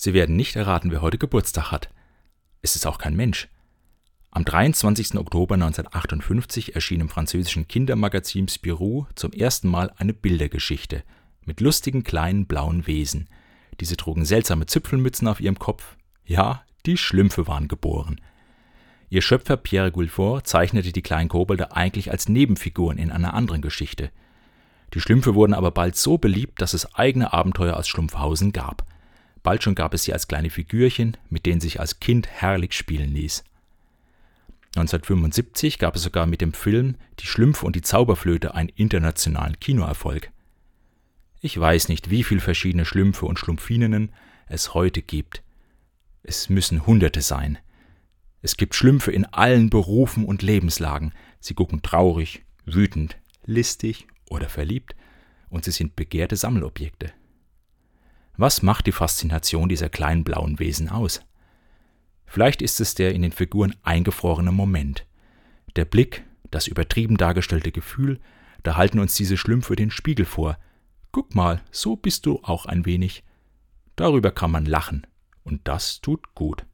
Sie werden nicht erraten, wer heute Geburtstag hat. Es ist auch kein Mensch. Am 23. Oktober 1958 erschien im französischen Kindermagazin Spirou zum ersten Mal eine Bildergeschichte mit lustigen kleinen blauen Wesen. Diese trugen seltsame Zipfelmützen auf ihrem Kopf. Ja, die Schlümpfe waren geboren. Ihr Schöpfer Pierre Gulfort zeichnete die kleinen Kobolde eigentlich als Nebenfiguren in einer anderen Geschichte. Die Schlümpfe wurden aber bald so beliebt, dass es eigene Abenteuer aus Schlumpfhausen gab. Bald schon gab es sie als kleine Figürchen, mit denen sich als Kind herrlich spielen ließ. 1975 gab es sogar mit dem Film Die Schlümpfe und die Zauberflöte einen internationalen Kinoerfolg. Ich weiß nicht, wie viele verschiedene Schlümpfe und Schlumpfininnen es heute gibt. Es müssen Hunderte sein. Es gibt Schlümpfe in allen Berufen und Lebenslagen. Sie gucken traurig, wütend, listig oder verliebt und sie sind begehrte Sammelobjekte. Was macht die Faszination dieser kleinen blauen Wesen aus? Vielleicht ist es der in den Figuren eingefrorene Moment. Der Blick, das übertrieben dargestellte Gefühl, da halten uns diese Schlümpfe den Spiegel vor. Guck mal, so bist du auch ein wenig. Darüber kann man lachen, und das tut gut.